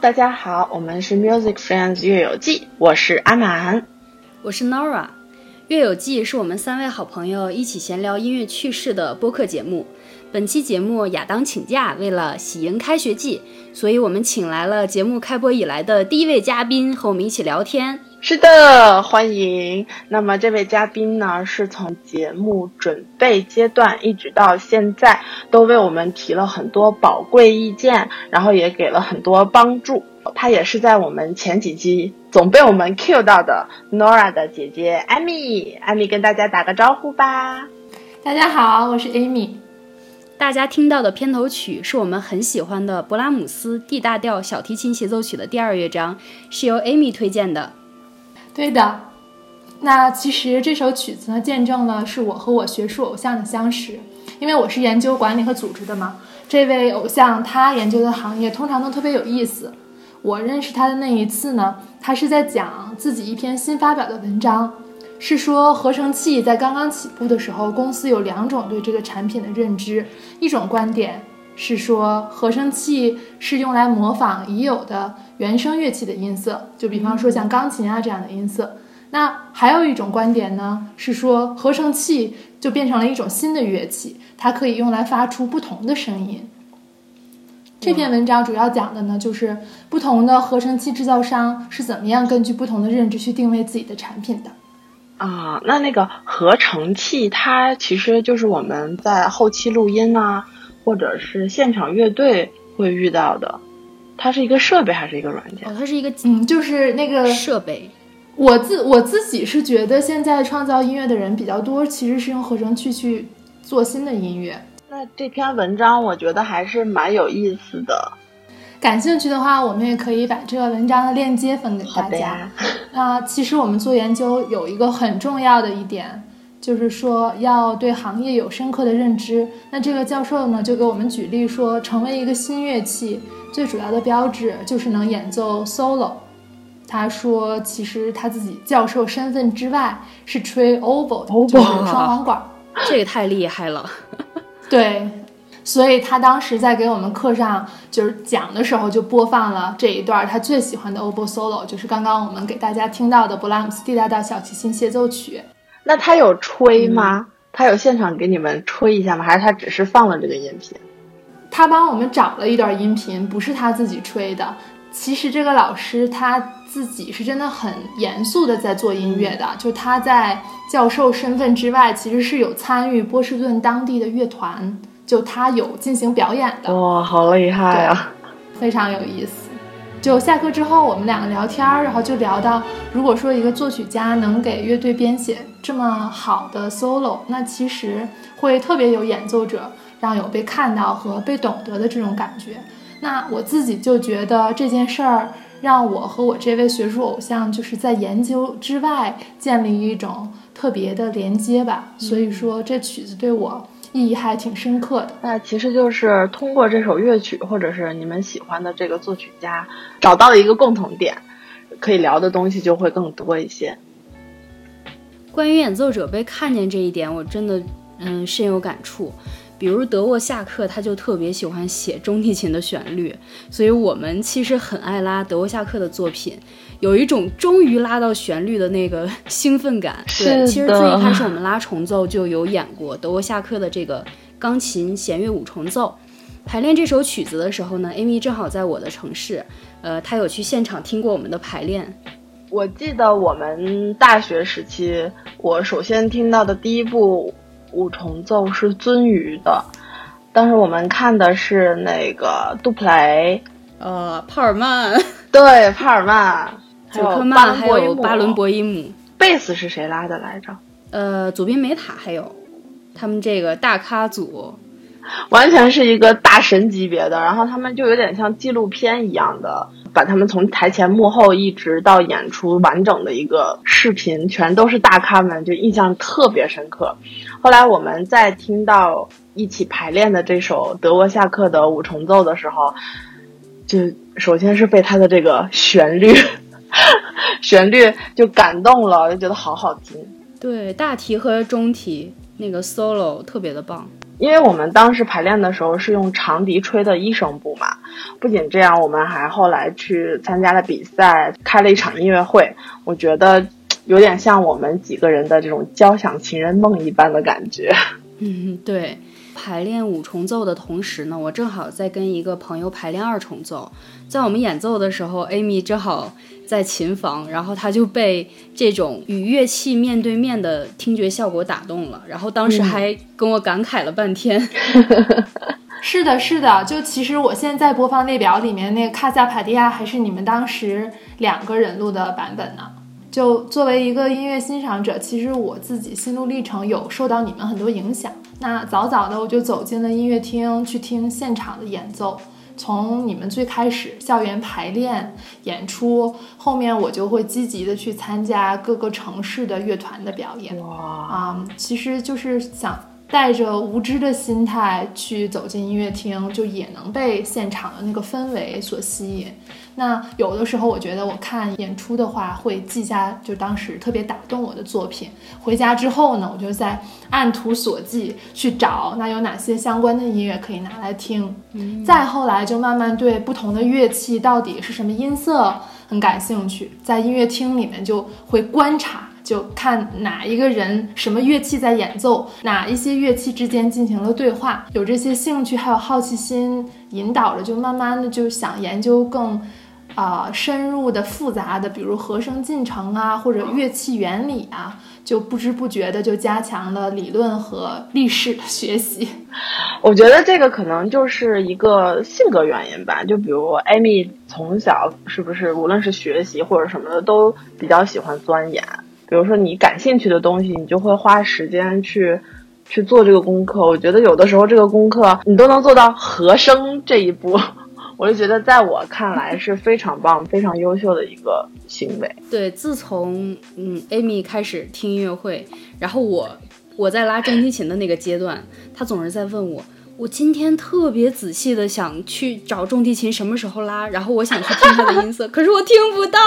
大家好，我们是 Music Friends 乐友记，我是阿满，我是 Nora。乐友记是我们三位好朋友一起闲聊音乐趣事的播客节目。本期节目亚当请假，为了喜迎开学季，所以我们请来了节目开播以来的第一位嘉宾和我们一起聊天。是的，欢迎。那么这位嘉宾呢，是从节目准备阶段一直到现在，都为我们提了很多宝贵意见，然后也给了很多帮助。她也是在我们前几集总被我们 Q 到的 Nora 的姐姐艾米。艾米跟大家打个招呼吧。大家好，我是 Amy。大家听到的片头曲是我们很喜欢的勃拉姆斯 D 大调小提琴协奏曲的第二乐章，是由 Amy 推荐的。对的，那其实这首曲子呢，见证了是我和我学术偶像的相识。因为我是研究管理和组织的嘛，这位偶像他研究的行业通常都特别有意思。我认识他的那一次呢，他是在讲自己一篇新发表的文章，是说合成器在刚刚起步的时候，公司有两种对这个产品的认知，一种观点。是说合成器是用来模仿已有的原声乐器的音色，就比方说像钢琴啊这样的音色。那还有一种观点呢，是说合成器就变成了一种新的乐器，它可以用来发出不同的声音。这篇文章主要讲的呢，就是不同的合成器制造商是怎么样根据不同的认知去定位自己的产品的。啊，那那个合成器它其实就是我们在后期录音啊。或者是现场乐队会遇到的，它是一个设备还是一个软件？哦，它是一个嗯，就是那个设备。我自我自己是觉得，现在创造音乐的人比较多，其实是用合成器去做新的音乐。那这篇文章我觉得还是蛮有意思的。感兴趣的话，我们也可以把这个文章的链接分给大家。啊，其实我们做研究有一个很重要的一点。就是说要对行业有深刻的认知。那这个教授呢，就给我们举例说，成为一个新乐器最主要的标志就是能演奏 solo。他说，其实他自己教授身份之外是吹 oboe，就是双簧管。这也太厉害了。对，所以他当时在给我们课上就是讲的时候，就播放了这一段他最喜欢的 oboe solo，就是刚刚我们给大家听到的勃拉姆斯 D 大调小提琴协奏曲。那他有吹吗？他有现场给你们吹一下吗？还是他只是放了这个音频？他帮我们找了一段音频，不是他自己吹的。其实这个老师他自己是真的很严肃的在做音乐的，就他在教授身份之外，其实是有参与波士顿当地的乐团，就他有进行表演的。哇，好厉害啊！非常有意思。就下课之后，我们两个聊天儿，然后就聊到，如果说一个作曲家能给乐队编写这么好的 solo，那其实会特别有演奏者让有被看到和被懂得的这种感觉。那我自己就觉得这件事儿让我和我这位学术偶像就是在研究之外建立一种特别的连接吧。所以说这曲子对我。意义还挺深刻的。那其实就是通过这首乐曲，或者是你们喜欢的这个作曲家，找到了一个共同点，可以聊的东西就会更多一些。关于演奏者被看见这一点，我真的嗯深有感触。比如德沃夏克，他就特别喜欢写中提琴的旋律，所以我们其实很爱拉德沃夏克的作品。有一种终于拉到旋律的那个 兴奋感。对，其实最一开始我们拉重奏就有演过德国夏克的这个钢琴弦乐五重奏。排练这首曲子的时候呢，Amy 正好在我的城市，呃，她有去现场听过我们的排练。我记得我们大学时期，我首先听到的第一部五重奏是鳟鱼的，当时我们看的是那个杜普雷，呃，帕尔曼，对，帕尔曼。九克曼还有巴伦博伊姆，贝斯是谁拉的来着？呃，佐宾梅塔还有他们这个大咖组，完全是一个大神级别的。然后他们就有点像纪录片一样的，把他们从台前幕后一直到演出完整的一个视频，全都是大咖们，就印象特别深刻。后来我们在听到一起排练的这首德沃夏克的五重奏的时候，就首先是被他的这个旋律。旋律就感动了，就觉得好好听。对，大提和中提那个 solo 特别的棒。因为我们当时排练的时候是用长笛吹的一声部嘛，不仅这样，我们还后来去参加了比赛，开了一场音乐会。我觉得有点像我们几个人的这种交响情人梦一般的感觉。嗯，对。排练五重奏的同时呢，我正好在跟一个朋友排练二重奏。在我们演奏的时候，Amy 正好在琴房，然后他就被这种与乐器面对面的听觉效果打动了，然后当时还跟我感慨了半天。是的，是的，就其实我现在播放列表里面那个卡萨帕蒂亚还是你们当时两个人录的版本呢。就作为一个音乐欣赏者，其实我自己心路历程有受到你们很多影响。那早早的我就走进了音乐厅去听现场的演奏，从你们最开始校园排练演出，后面我就会积极的去参加各个城市的乐团的表演。哇啊，其实就是想。带着无知的心态去走进音乐厅，就也能被现场的那个氛围所吸引。那有的时候，我觉得我看演出的话，会记下就当时特别打动我的作品。回家之后呢，我就在按图索骥去找，那有哪些相关的音乐可以拿来听。再后来，就慢慢对不同的乐器到底是什么音色很感兴趣，在音乐厅里面就会观察。就看哪一个人什么乐器在演奏，哪一些乐器之间进行了对话，有这些兴趣还有好奇心引导着，就慢慢的就想研究更，啊深入的复杂的，比如和声进程啊，或者乐器原理啊，就不知不觉的就加强了理论和历史的学习。我觉得这个可能就是一个性格原因吧，就比如艾米从小是不是无论是学习或者什么的都比较喜欢钻研。比如说你感兴趣的东西，你就会花时间去去做这个功课。我觉得有的时候这个功课你都能做到和声这一步，我就觉得在我看来是非常棒、非常优秀的一个行为。对，自从嗯，Amy 开始听音乐会，然后我我在拉中提琴的那个阶段，他总是在问我。我今天特别仔细的想去找重提琴什么时候拉，然后我想去听它的音色，可是我听不到。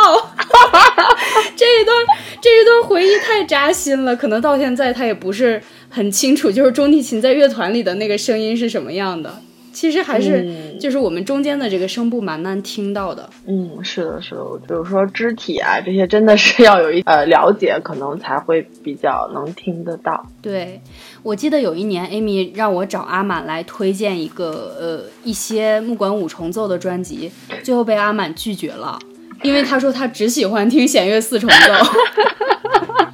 这一段这一段回忆太扎心了，可能到现在他也不是很清楚，就是中提琴在乐团里的那个声音是什么样的。其实还是就是我们中间的这个声部蛮难听到的。嗯，是的，是的。比如说肢体啊这些，真的是要有一呃了解，可能才会比较能听得到。对，我记得有一年，Amy 让我找阿满来推荐一个呃一些木管五重奏的专辑，最后被阿满拒绝了，因为他说他只喜欢听弦乐四重奏。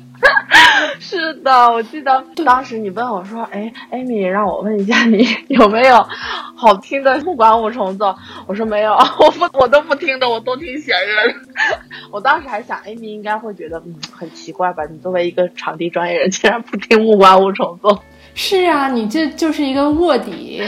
是的，我记得当时你问我说：“哎，艾米，让我问一下你有没有好听的木管五重奏？”我说没有，我不，我都不听的，我都听弦乐。我当时还想，艾米应该会觉得嗯很奇怪吧？你作为一个场地专业人，竟然不听木管五重奏。是啊，你这就是一个卧底，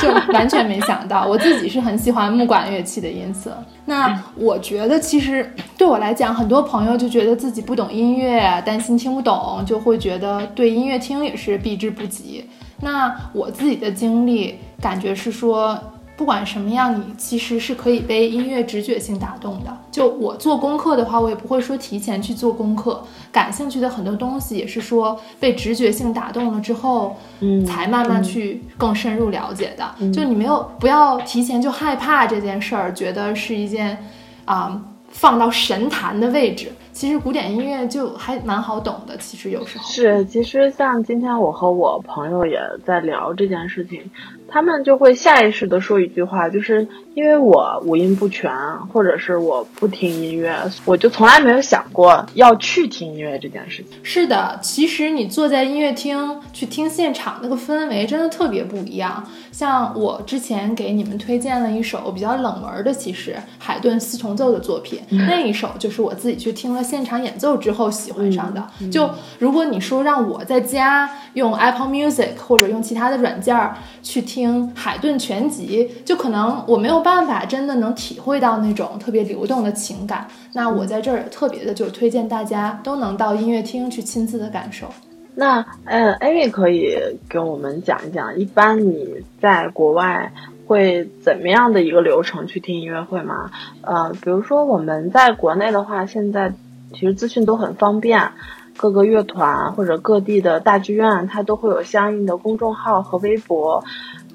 就完全没想到。我自己是很喜欢木管乐器的音色。那我觉得，其实对我来讲，很多朋友就觉得自己不懂音乐，担心听不懂，就会觉得对音乐厅也是避之不及。那我自己的经历感觉是说。不管什么样，你其实是可以被音乐直觉性打动的。就我做功课的话，我也不会说提前去做功课，感兴趣的很多东西也是说被直觉性打动了之后，嗯，才慢慢去更深入了解的。就你没有不要提前就害怕这件事儿，觉得是一件啊放到神坛的位置。其实古典音乐就还蛮好懂的。其实有时候是，其实像今天我和我朋友也在聊这件事情。他们就会下意识的说一句话，就是因为我五音不全，或者是我不听音乐，我就从来没有想过要去听音乐这件事情。是的，其实你坐在音乐厅去听现场，那个氛围真的特别不一样。像我之前给你们推荐了一首比较冷门的，其实海顿四重奏的作品，那一首就是我自己去听了现场演奏之后喜欢上的。就如果你说让我在家用 Apple Music 或者用其他的软件儿去听。听海顿全集，就可能我没有办法真的能体会到那种特别流动的情感。那我在这儿也特别的就推荐大家都能到音乐厅去亲自的感受。那呃，Amy 可以给我们讲一讲，一般你在国外会怎么样的一个流程去听音乐会吗？呃，比如说我们在国内的话，现在其实资讯都很方便。各个乐团或者各地的大剧院，它都会有相应的公众号和微博，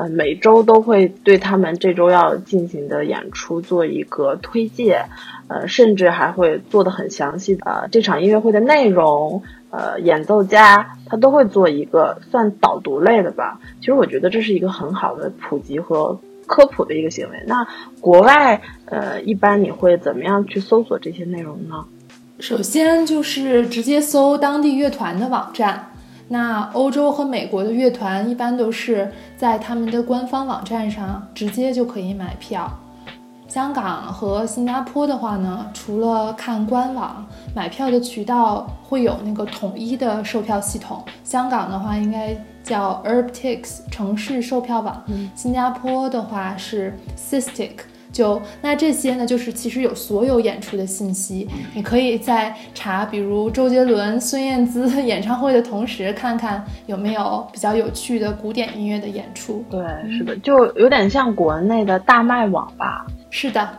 呃，每周都会对他们这周要进行的演出做一个推介，呃，甚至还会做的很详细，呃，这场音乐会的内容，呃，演奏家他都会做一个算导读类的吧。其实我觉得这是一个很好的普及和科普的一个行为。那国外，呃，一般你会怎么样去搜索这些内容呢？首先就是直接搜当地乐团的网站，那欧洲和美国的乐团一般都是在他们的官方网站上直接就可以买票。香港和新加坡的话呢，除了看官网买票的渠道会有那个统一的售票系统，香港的话应该叫 Urbtix 城市售票网，新加坡的话是 Sistik。就那这些呢，就是其实有所有演出的信息，你可以在查，比如周杰伦、孙燕姿 演唱会的同时，看看有没有比较有趣的古典音乐的演出。对，是的，就有点像国内的大麦网吧。是的，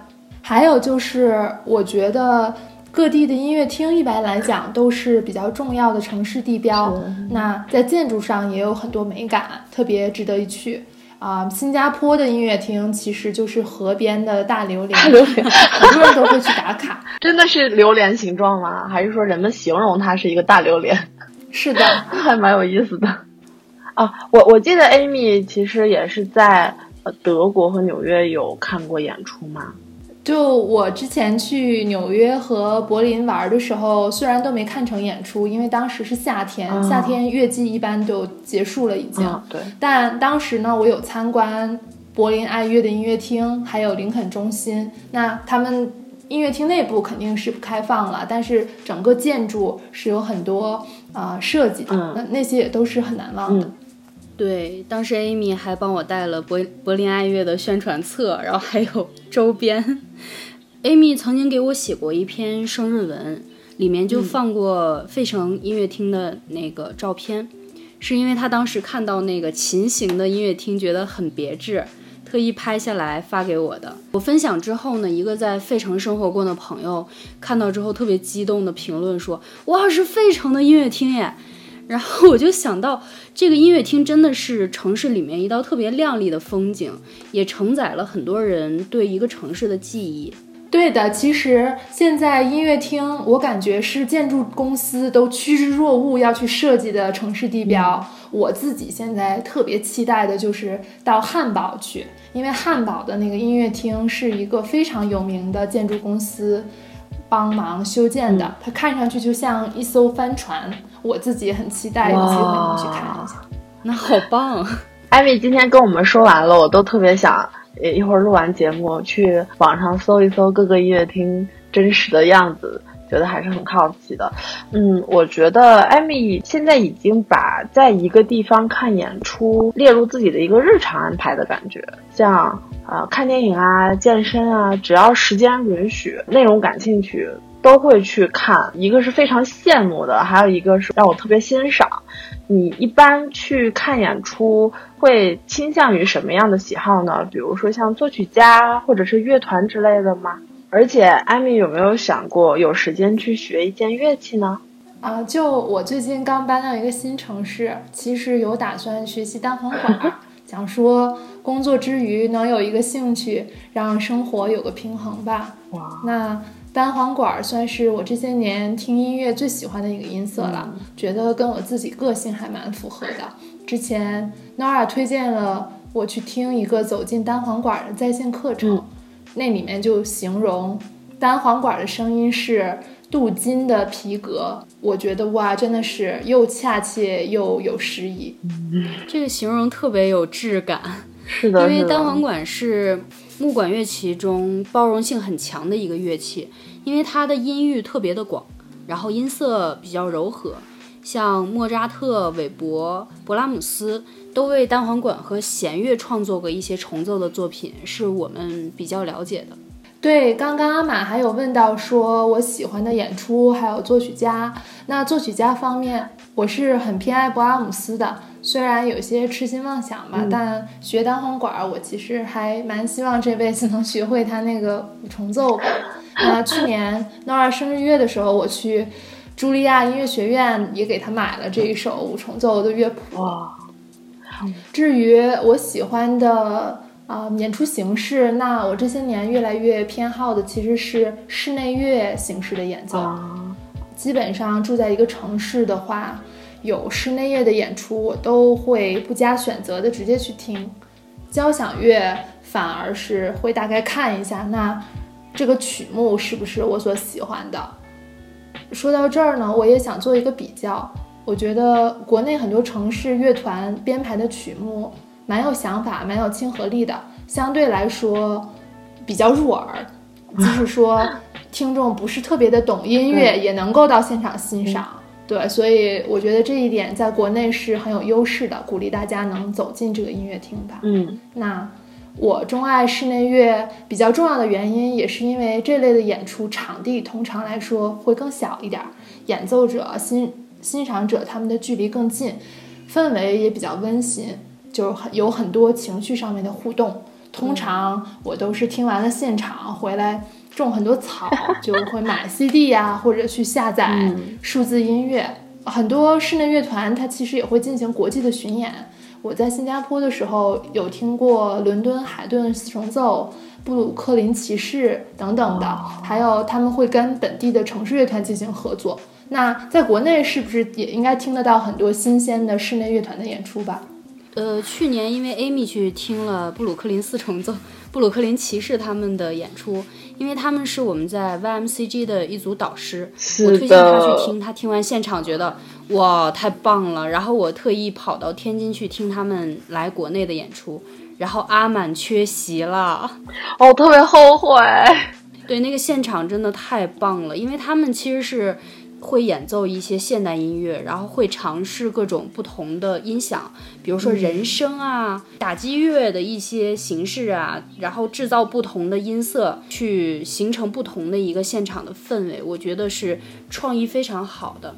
还有就是我觉得各地的音乐厅一般来讲都是比较重要的城市地标，那在建筑上也有很多美感，特别值得一去。啊，新加坡的音乐厅其实就是河边的大榴莲，榴莲很多人都会去打卡。真的是榴莲形状吗？还是说人们形容它是一个大榴莲？是的，还蛮有意思的。啊，我我记得 Amy 其实也是在呃德国和纽约有看过演出嘛。就我之前去纽约和柏林玩的时候，虽然都没看成演出，因为当时是夏天，夏天月季一般就结束了已经。对。但当时呢，我有参观柏林爱乐的音乐厅，还有林肯中心。那他们音乐厅内部肯定是不开放了，但是整个建筑是有很多啊设计的，那那些也都是很难忘的。对，当时 Amy 还帮我带了柏柏林爱乐的宣传册，然后还有 周边。Amy 曾经给我写过一篇生日文，里面就放过费城音乐厅的那个照片，是因为他当时看到那个琴形的音乐厅觉得很别致，特意拍下来发给我的。我分享之后呢，一个在费城生活过的朋友看到之后特别激动的评论说：“哇，是费城的音乐厅耶！”然后我就想到，这个音乐厅真的是城市里面一道特别亮丽的风景，也承载了很多人对一个城市的记忆。对的，其实现在音乐厅，我感觉是建筑公司都趋之若鹜要去设计的城市地标。我自己现在特别期待的就是到汉堡去，因为汉堡的那个音乐厅是一个非常有名的建筑公司帮忙修建的，它看上去就像一艘帆船。我自己也很期待有机会能去看一下，那好棒！艾米今天跟我们说完了，我都特别想，一会儿录完节目去网上搜一搜各个音乐厅真实的样子，觉得还是很好奇的。嗯，我觉得艾米现在已经把在一个地方看演出列入自己的一个日常安排的感觉，像啊看电影啊、健身啊，只要时间允许，内容感兴趣。都会去看，一个是非常羡慕的，还有一个是让我特别欣赏。你一般去看演出会倾向于什么样的喜好呢？比如说像作曲家或者是乐团之类的吗？而且艾米有没有想过有时间去学一件乐器呢？啊，就我最近刚搬到一个新城市，其实有打算学习单簧管，想说工作之余能有一个兴趣，让生活有个平衡吧。哇，那。单簧管算是我这些年听音乐最喜欢的一个音色了，觉得跟我自己个性还蛮符合的。之前 Nora 推荐了我去听一个走进单簧管的在线课程，那里面就形容单簧管的声音是镀金的皮革，我觉得哇，真的是又恰切又有诗意。这个形容特别有质感，是的，因为单簧管是。木管乐器中包容性很强的一个乐器，因为它的音域特别的广，然后音色比较柔和。像莫扎特、韦伯、勃拉姆斯都为单簧管和弦乐创作过一些重奏的作品，是我们比较了解的。对，刚刚阿玛还有问到说我喜欢的演出还有作曲家，那作曲家方面，我是很偏爱勃拉姆斯的。虽然有些痴心妄想吧，但学单簧管，我其实还蛮希望这辈子能学会他那个五重奏。那去年 Nora 生日月的时候，我去茱莉亚音乐学院也给他买了这一首五重奏的乐谱。哇，至于我喜欢的啊、呃演出形式，那我这些年越来越偏好的其实是室内乐形式的演奏。啊，基本上住在一个城市的话，有室内乐的演出，我都会不加选择的直接去听。交响乐反而是会大概看一下，那这个曲目是不是我所喜欢的。说到这儿呢，我也想做一个比较。我觉得国内很多城市乐团编排的曲目蛮有想法、蛮有亲和力的，相对来说比较入耳。就是 说听众不是特别的懂音乐，也能够到现场欣赏。对，所以我觉得这一点在国内是很有优势的，鼓励大家能走进这个音乐厅吧。嗯那我钟爱室内乐比较重要的原因，也是因为这类的演出场地通常来说会更小一点儿，演奏者、欣欣赏者他们的距离更近，氛围也比较温馨，就很有很多情绪上面的互动。通常我都是听完了现场回来种很多草，就会买 CD 呀、或者去下载嗯数字音乐。很多室内乐团它其实也会进行国际的巡演。我在新加坡的时候有听过伦敦海顿四重奏、布鲁克林骑士等等的，还有他们会跟本地的城市乐团进行合作。那在国内是不是也应该听得到很多新鲜的室内乐团的演出吧？呃，去年因为 Amy 去听了布鲁克林四重奏、布鲁克林骑士他们的演出，因为他们是我们在 YMCG 的一组导师，我推荐他去听，他听完现场觉得哇太棒了，然后我特意跑到天津去听他们来国内的演出，然后阿满缺席了。哦，我特别后悔。对，那个现场真的太棒了，因为他们其实是会演奏一些现代音乐，然后会尝试各种不同的音响，比如说人声啊、打击乐的一些形式啊，然后制造不同的音色，去形成不同的一个现场的氛围，我觉得是创意非常好的。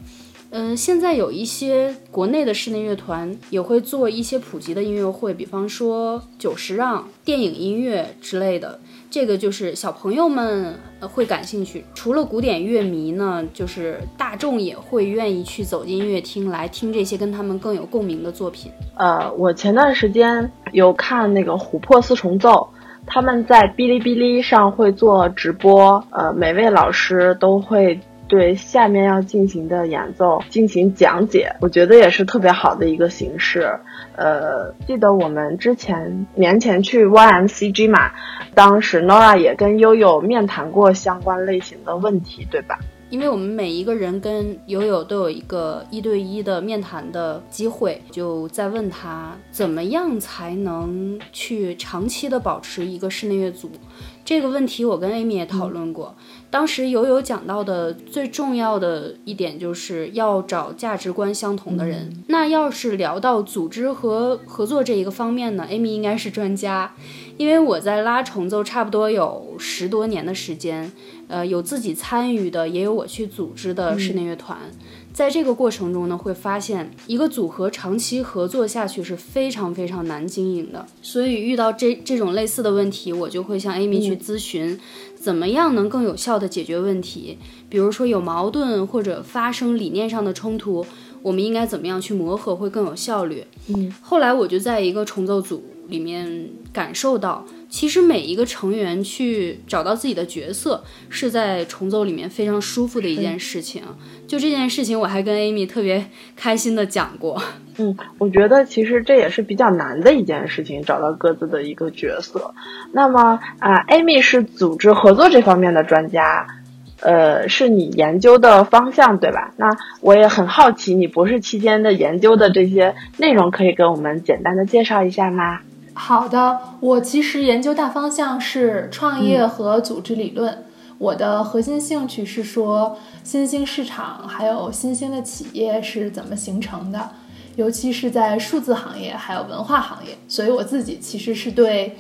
嗯，现在有一些国内的室内乐团也会做一些普及的音乐会，比方说久石让、电影音乐之类的。这个就是小朋友们会感兴趣。除了古典乐迷呢，就是大众也会愿意去走进音乐厅来听这些跟他们更有共鸣的作品。呃，我前段时间有看那个琥珀四重奏，他们在哔哩哔哩上会做直播，呃，每位老师都会对下面要进行的演奏进行讲解，我觉得也是特别好的一个形式。呃，记得我们之前年前去 YMCG 嘛，当时 Nora 也跟悠悠面谈过相关类型的问题，对吧？因为我们每一个人跟悠悠都有一个一对一的面谈的机会，就在问他怎么样才能去长期的保持一个室内乐组。这个问题我跟 Amy 也讨论过，当时友友讲到的最重要的一点就是要找价值观相同的人。那要是聊到组织和合作这一个方面呢，Amy 应该是专家，因为我在拉重奏差不多有十多年的时间。呃，有自己参与的，也有我去组织的室内乐团。在这个过程中呢，会发现一个组合长期合作下去是非常非常难经营的。所以遇到这这种类似的问题，我就会向 Amy 去咨询，怎么样能更有效的解决问题。比如说有矛盾或者发生理念上的冲突，我们应该怎么样去磨合会更有效率？嗯，后来我就在一个重奏组里面感受到。其实每一个成员去找到自己的角色，是在重奏里面非常舒服的一件事情。就这件事情，我还跟 Amy 特别开心的讲过。嗯，我觉得其实这也是比较难的一件事情，找到各自的一个角色。那么啊、a m y 是组织合作这方面的专家，呃，是你研究的方向对吧？那我也很好奇，你博士期间的研究的这些内容，可以跟我们简单的介绍一下吗？好的，我其实研究大方向是创业和组织理论。我的核心兴趣是说新兴市场还有新兴的企业是怎么形成的，尤其是在数字行业还有文化行业。所以我自己其实是对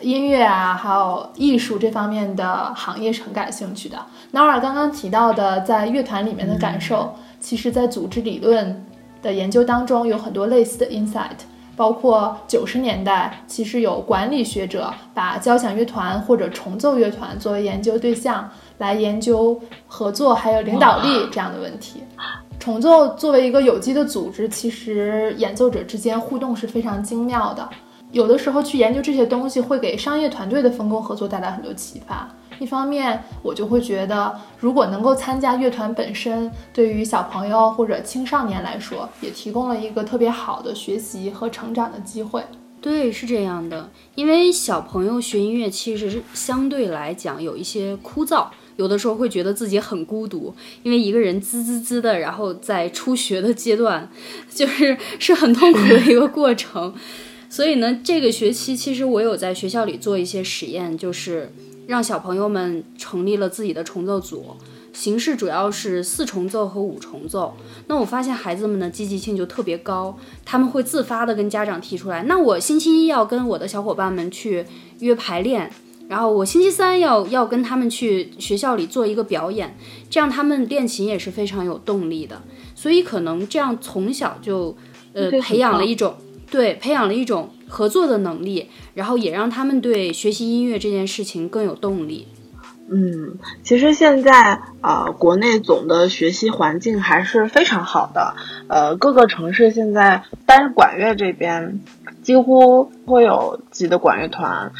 音乐啊还有艺术这方面的行业是很感兴趣的。纳尔刚刚提到的在乐团里面的感受，其实在组织理论的研究当中有很多类似的 insight。包括九十年代，其实有管理学者把交响乐团或者重奏乐团作为研究对象，来研究合作还有领导力这样的问题。重奏作为一个有机的组织，其实演奏者之间互动是非常精妙的。有的时候去研究这些东西，会给商业团队的分工合作带来很多启发。一方面，我就会觉得，如果能够参加乐团本身，对于小朋友或者青少年来说，也提供了一个特别好的学习和成长的机会。对，是这样的，因为小朋友学音乐其实是相对来讲有一些枯燥。有的时候会觉得自己很孤独，因为一个人滋滋滋的，然后在初学的阶段，就是是很痛苦的一个过程。所以呢，这个学期其实我有在学校里做一些实验，就是让小朋友们成立了自己的重奏组，形式主要是四重奏和五重奏。那我发现孩子们的积极性就特别高，他们会自发的跟家长提出来，那我星期一要跟我的小伙伴们去约排练。然后我星期三要要跟他们去学校里做一个表演，这样他们练琴也是非常有动力的。所以可能这样从小就呃培养了一种对培养了一种合作的能力，然后也让他们对学习音乐这件事情更有动力。嗯，其实现在啊，国内总的学习环境还是非常好的。呃，各个城市现在单是管乐这边几乎会有自己的管乐团。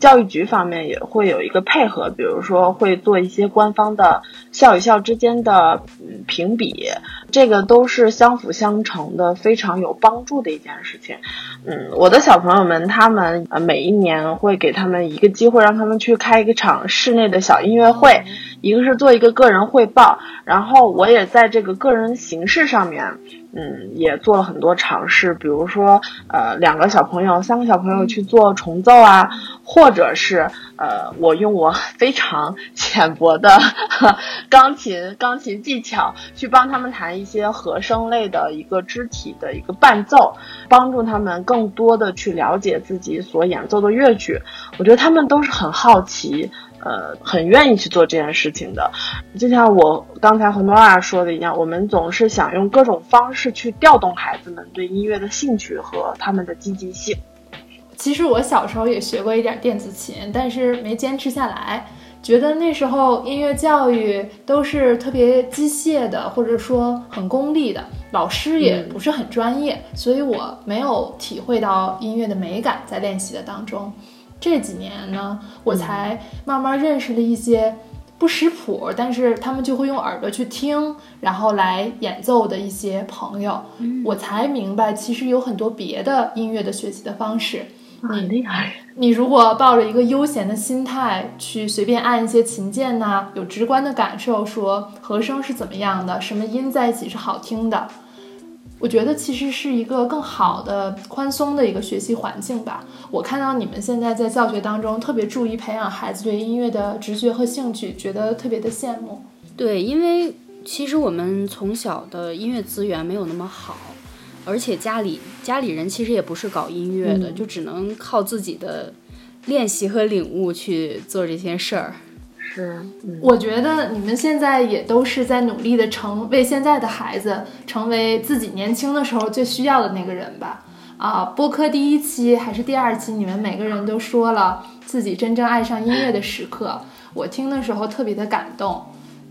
教育局方面也会有一个配合，比如说会做一些官方的校与校之间的评比，这个都是相辅相成的，非常有帮助的一件事情。嗯，我的小朋友们，他们呃每一年会给他们一个机会，让他们去开一场室内的小音乐会，一个是做一个个人汇报，然后我也在这个个人形式上面。嗯，也做了很多尝试，比如说，呃，两个小朋友、三个小朋友去做重奏啊，或者是，呃，我用我非常浅薄的 钢琴钢琴技巧去帮他们弹一些和声类的一个肢体的一个伴奏，帮助他们更多的去了解自己所演奏的乐曲。我觉得他们都是很好奇。呃，很愿意去做这件事情的，就像我刚才和诺亚说的一样，我们总是想用各种方式去调动孩子们对音乐的兴趣和他们的积极性。其实我小时候也学过一点电子琴，但是没坚持下来，觉得那时候音乐教育都是特别机械的，或者说很功利的，老师也不是很专业，所以我没有体会到音乐的美感在练习的当中。这几年呢，我才慢慢认识了一些不识谱，但是他们就会用耳朵去听，然后来演奏的一些朋友，我才明白其实有很多别的音乐的学习的方式。很厉害！你如果抱着一个悠闲的心态去随便按一些琴键呢，有直观的感受，说和声是怎么样的，什么音在一起是好听的。我觉得其实是一个更好的、宽松的一个学习环境吧。我看到你们现在在教学当中特别注意培养孩子对音乐的直觉和兴趣，觉得特别的羡慕。对，因为其实我们从小的音乐资源没有那么好，而且家里家里人其实也不是搞音乐的，就只能靠自己的练习和领悟去做这些事儿。是，我觉得你们现在也都是在努力的成为现在的孩子成为自己年轻的时候最需要的那个人吧。啊，播客第一期还是第二期，你们每个人都说了自己真正爱上音乐的时刻，我听的时候特别的感动，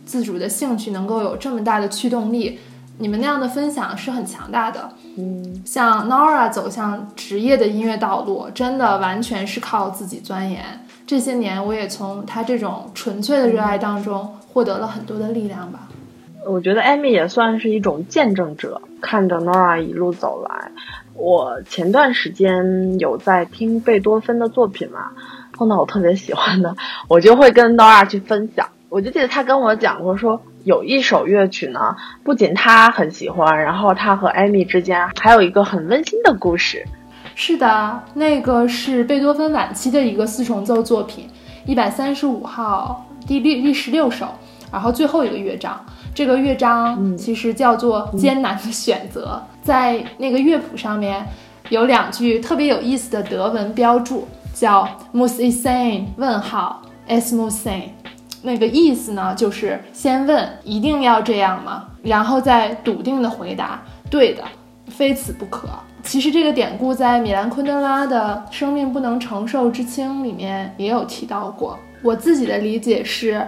自主的兴趣能够有这么大的驱动力，你们那样的分享是很强大的。嗯，像 Nora 走向职业的音乐道路，真的完全是靠自己钻研。这些年，我也从她这种纯粹的热爱当中获得了很多的力量吧。我觉得 Amy 也算是一种见证者，看着 Nora 一路走来。我前段时间有在听贝多芬的作品嘛，碰到我特别喜欢的，我就会跟 Nora 去分享。我就记得他跟我讲过，说有一首乐曲呢，不仅他很喜欢，然后他和艾米之间还有一个很温馨的故事。是的，那个是贝多芬晚期的一个四重奏作品，一百三十五号第六第十六首，然后最后一个乐章。这个乐章其实叫做《艰难的选择》。在那个乐谱上面有两句特别有意思的德文标注，叫 “Muss ich sein？” 问号 “Es muss sein？” 那个意思呢，就是先问一定要这样吗？然后再笃定的回答对的，非此不可。其实这个典故在米兰昆德拉的《生命不能承受之轻》里面也有提到过。我自己的理解是，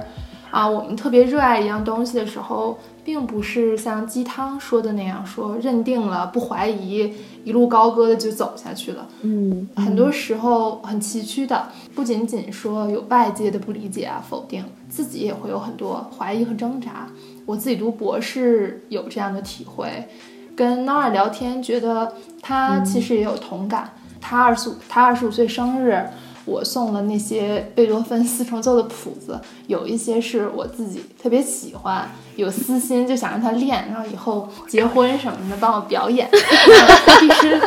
啊，我们特别热爱一样东西的时候，并不是像鸡汤说的那样说认定了不怀疑，一路高歌的就走下去了。嗯，很多时候很崎岖的，不仅仅说有外界的不理解啊、否定，自己也会有很多怀疑和挣扎。我自己读博士有这样的体会，跟 Nora 聊天，觉得他其实也有同感。他二十五，他二十五岁生日。我送了那些贝多芬四重奏的谱子，有一些是我自己特别喜欢，有私心就想让他练，然后以后结婚什么的帮我表演。第 十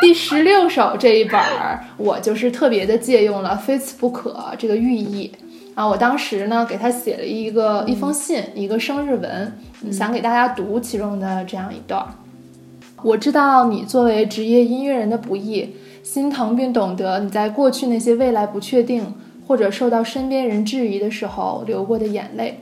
第十六首这一本儿，我就是特别的借用了“非此不可”这个寓意啊。我当时呢给他写了一个一封信，一个生日文，想给大家读其中的这样一段。我知道你作为职业音乐人的不易。心疼并懂得你在过去那些未来不确定或者受到身边人质疑的时候流过的眼泪。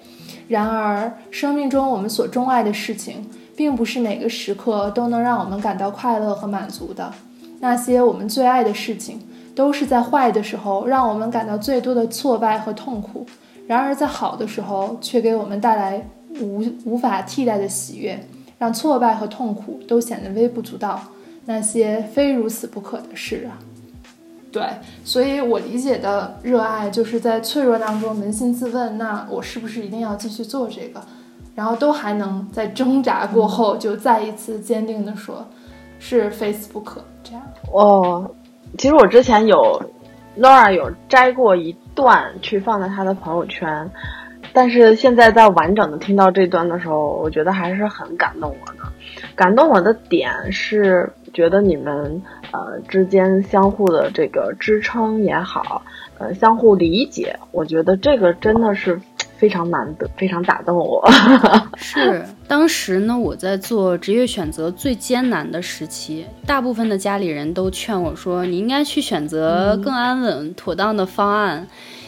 然而，生命中我们所钟爱的事情，并不是每个时刻都能让我们感到快乐和满足的。那些我们最爱的事情，都是在坏的时候让我们感到最多的挫败和痛苦；然而，在好的时候，却给我们带来无无法替代的喜悦，让挫败和痛苦都显得微不足道。那些非如此不可的事啊，对，所以我理解的热爱，就是在脆弱当中扪心自问：那我是不是一定要继续做这个？然后都还能在挣扎过后，就再一次坚定的说，是非死不可。这样哦，其实我之前有 Laura 有摘过一段去放在他的朋友圈，但是现在在完整的听到这段的时候，我觉得还是很感动我的。感动我的点是。觉得你们呃之间相互的这个支撑也好，呃相互理解，我觉得这个真的是非常难得，非常打动我。是当时呢，我在做职业选择最艰难的时期，大部分的家里人都劝我说，你应该去选择更安稳、妥当的方案，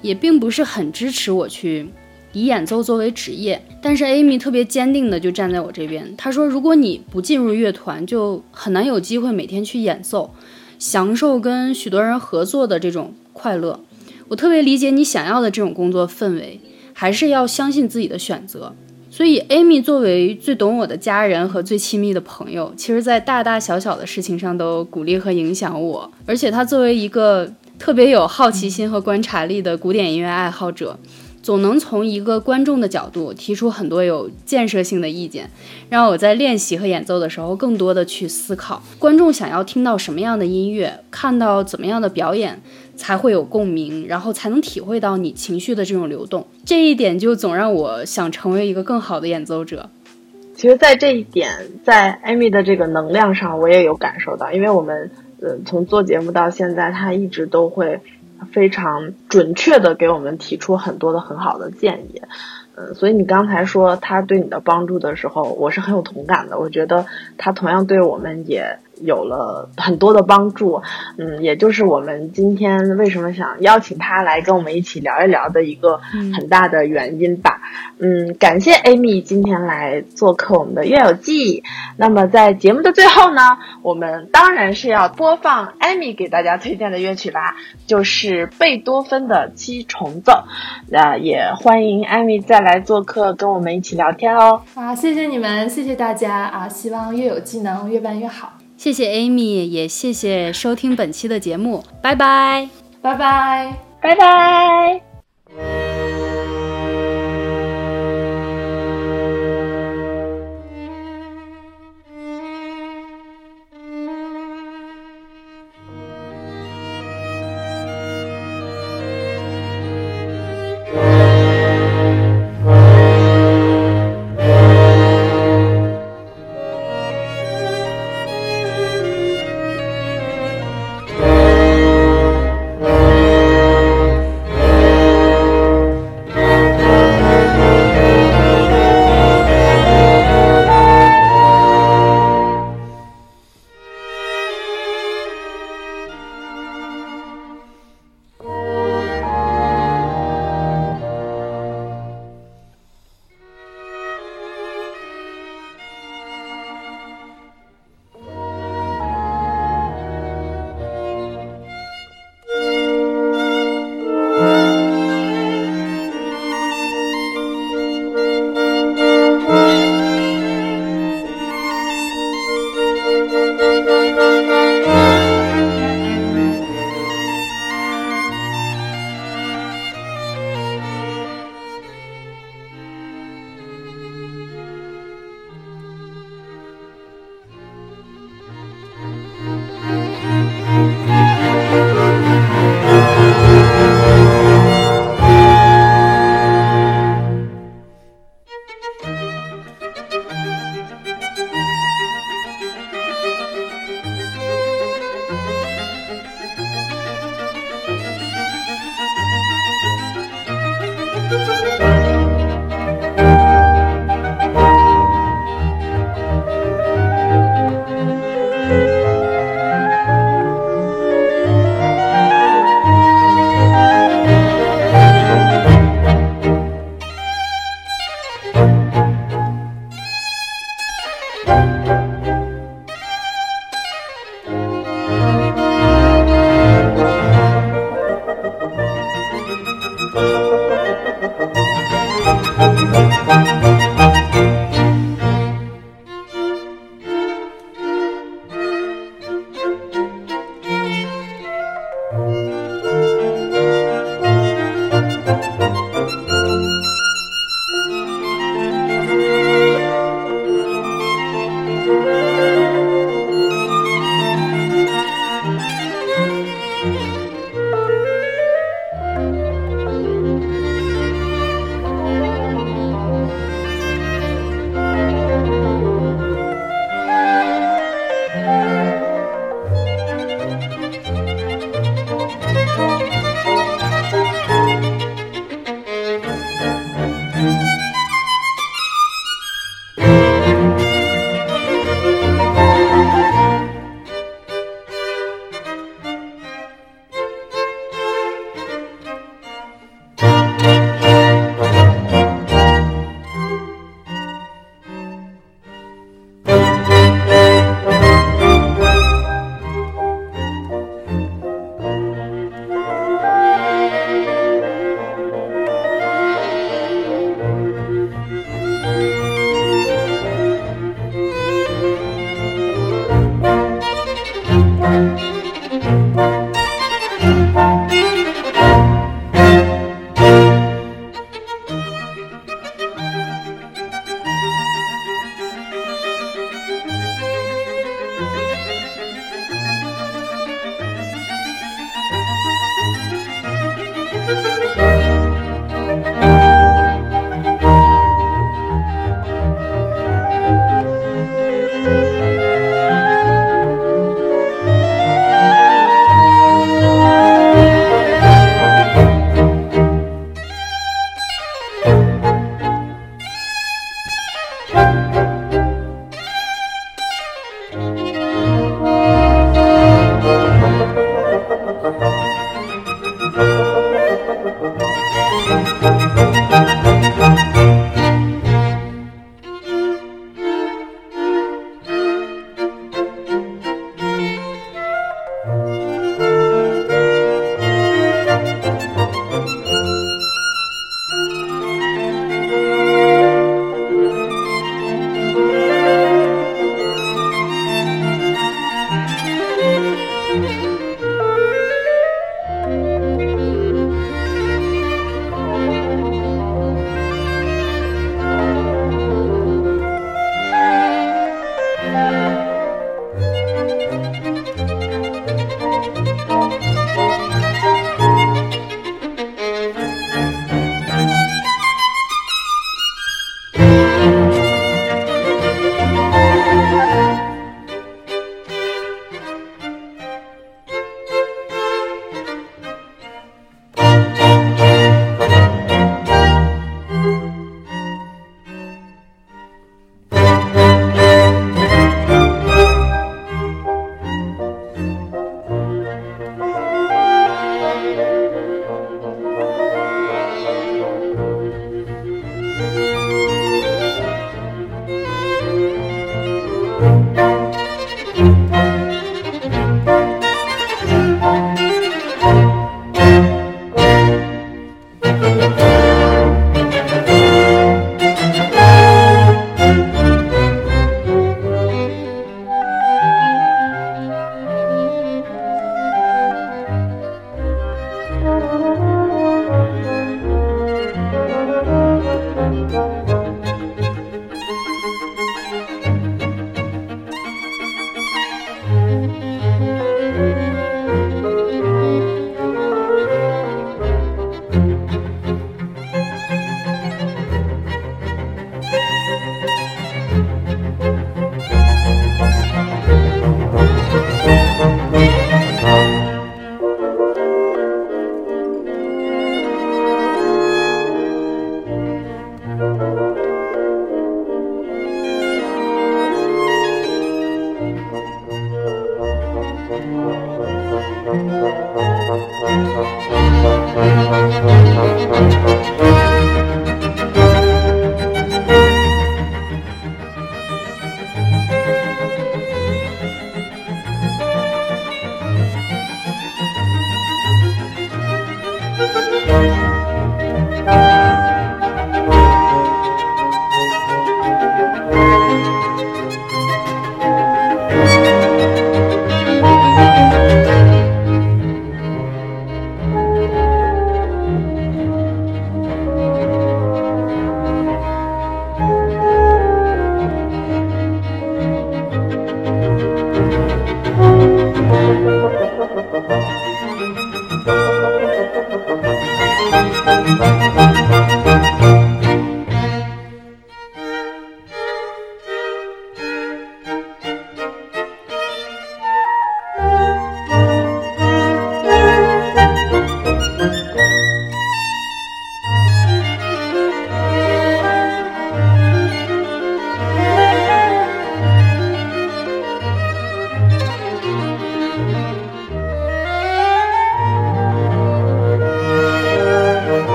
也并不是很支持我去。以演奏作为职业，但是 Amy 特别坚定的就站在我这边。她说：“如果你不进入乐团，就很难有机会每天去演奏，享受跟许多人合作的这种快乐。”我特别理解你想要的这种工作氛围，还是要相信自己的选择。所以，Amy 作为最懂我的家人和最亲密的朋友，其实在大大小小的事情上都鼓励和影响我。而且，他作为一个特别有好奇心和观察力的古典音乐爱好者。总能从一个观众的角度提出很多有建设性的意见，让我在练习和演奏的时候更多的去思考观众想要听到什么样的音乐，看到怎么样的表演才会有共鸣，然后才能体会到你情绪的这种流动。这一点就总让我想成为一个更好的演奏者。其实，在这一点，在艾米的这个能量上，我也有感受到，因为我们呃从做节目到现在，他一直都会。非常准确的给我们提出很多的很好的建议，嗯，所以你刚才说他对你的帮助的时候，我是很有同感的。我觉得他同样对我们也。有了很多的帮助，嗯，也就是我们今天为什么想邀请他来跟我们一起聊一聊的一个很大的原因吧。嗯，感谢 Amy 今天来做客我们的乐友记。那么在节目的最后呢，我们当然是要播放 Amy 给大家推荐的乐曲啦，就是贝多芬的七重奏。那也欢迎 Amy 再来做客，跟我们一起聊天哦。啊，谢谢你们，谢谢大家啊！希望乐有记能越办越好。谢谢 Amy，也谢谢收听本期的节目，拜拜，拜拜，拜拜。